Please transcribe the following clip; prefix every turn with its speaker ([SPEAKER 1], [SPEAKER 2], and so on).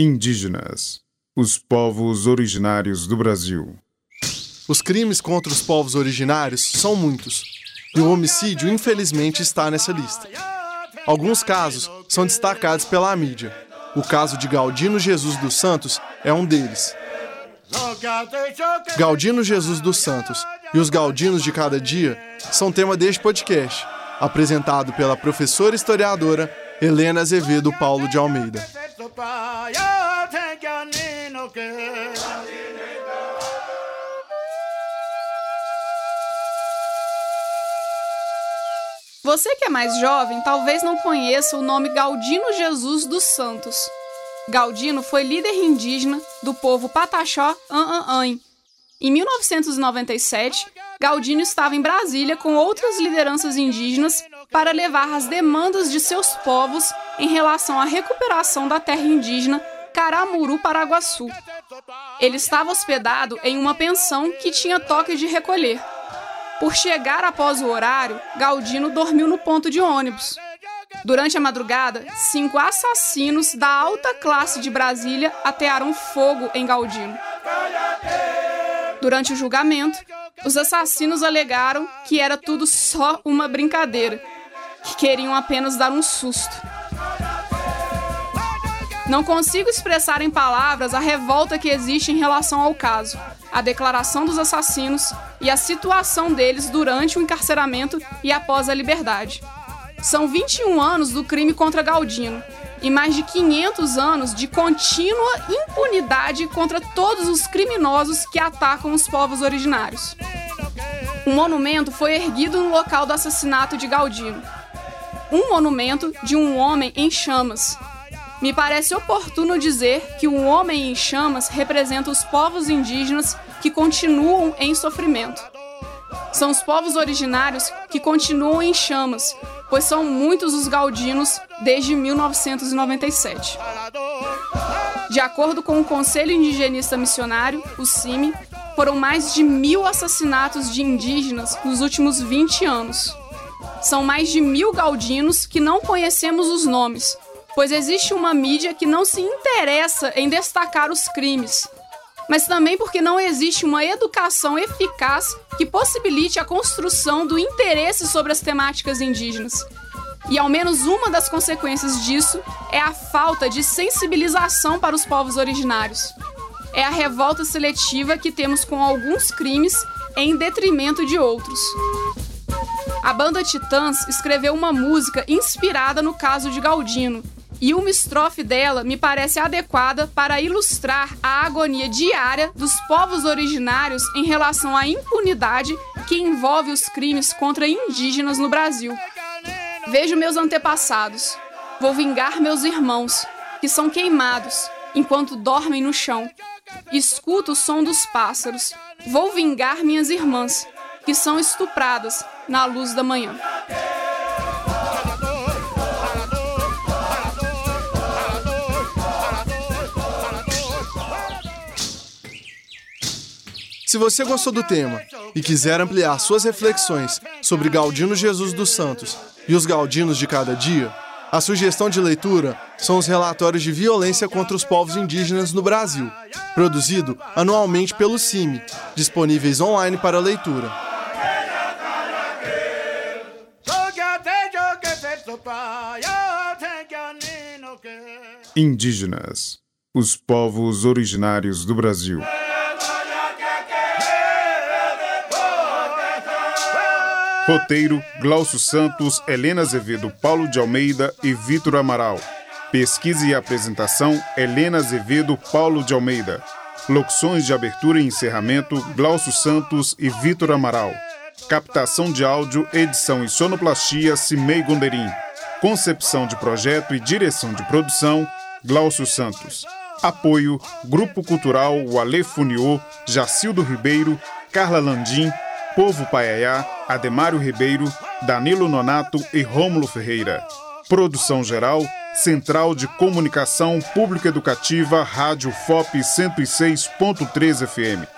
[SPEAKER 1] Indígenas, os povos originários do Brasil.
[SPEAKER 2] Os crimes contra os povos originários são muitos, e o homicídio, infelizmente, está nessa lista. Alguns casos são destacados pela mídia. O caso de Galdino Jesus dos Santos é um deles. Galdino Jesus dos Santos e os Galdinos de cada dia são tema deste podcast, apresentado pela professora historiadora Helena Azevedo Paulo de Almeida.
[SPEAKER 3] Você que é mais jovem talvez não conheça o nome Galdino Jesus dos Santos. Galdino foi líder indígena do povo Pataxó An Em 1997, Galdino estava em Brasília com outras lideranças indígenas para levar as demandas de seus povos em relação à recuperação da terra indígena Caramuru Paraguaçu. Ele estava hospedado em uma pensão que tinha toque de recolher. Por chegar após o horário, Galdino dormiu no ponto de ônibus. Durante a madrugada, cinco assassinos da alta classe de Brasília atearam fogo em Galdino. Durante o julgamento, os assassinos alegaram que era tudo só uma brincadeira, que queriam apenas dar um susto. Não consigo expressar em palavras a revolta que existe em relação ao caso, a declaração dos assassinos e a situação deles durante o encarceramento e após a liberdade. São 21 anos do crime contra Galdino e mais de 500 anos de contínua impunidade contra todos os criminosos que atacam os povos originários. Um monumento foi erguido no local do assassinato de Galdino. Um monumento de um homem em chamas, me parece oportuno dizer que o homem em chamas representa os povos indígenas que continuam em sofrimento. São os povos originários que continuam em chamas, pois são muitos os gaudinos desde 1997. De acordo com o Conselho Indigenista Missionário, o CIMI, foram mais de mil assassinatos de indígenas nos últimos 20 anos. São mais de mil gaudinos que não conhecemos os nomes, pois existe uma mídia que não se interessa em destacar os crimes, mas também porque não existe uma educação eficaz que possibilite a construção do interesse sobre as temáticas indígenas. E ao menos uma das consequências disso é a falta de sensibilização para os povos originários. É a revolta seletiva que temos com alguns crimes em detrimento de outros. A banda Titãs escreveu uma música inspirada no caso de Galdino, e uma estrofe dela me parece adequada para ilustrar a agonia diária dos povos originários em relação à impunidade que envolve os crimes contra indígenas no Brasil. Vejo meus antepassados, vou vingar meus irmãos, que são queimados enquanto dormem no chão. Escuto o som dos pássaros, vou vingar minhas irmãs, que são estupradas na luz da manhã.
[SPEAKER 2] Se você gostou do tema e quiser ampliar suas reflexões sobre Galdino Jesus dos Santos e os Galdinos de cada dia, a sugestão de leitura são os relatórios de violência contra os povos indígenas no Brasil, produzido anualmente pelo CIMI, disponíveis online para leitura.
[SPEAKER 1] Indígenas, os povos originários do Brasil. Roteiro: Glaucio Santos, Helena Azevedo, Paulo de Almeida e Vitor Amaral. Pesquisa e apresentação: Helena Azevedo, Paulo de Almeida. Locuções de abertura e encerramento: Glaucio Santos e Vitor Amaral. Captação de áudio, edição e sonoplastia: Cimei Gonderim. Concepção de projeto e direção de produção: Glaucio Santos. Apoio: Grupo Cultural Wale Funiô, Jacildo Ribeiro, Carla Landim, Povo Paiaiá, Ademário Ribeiro, Danilo Nonato e Rômulo Ferreira. Produção geral, Central de Comunicação Público Educativa, Rádio FOP 106.3 FM.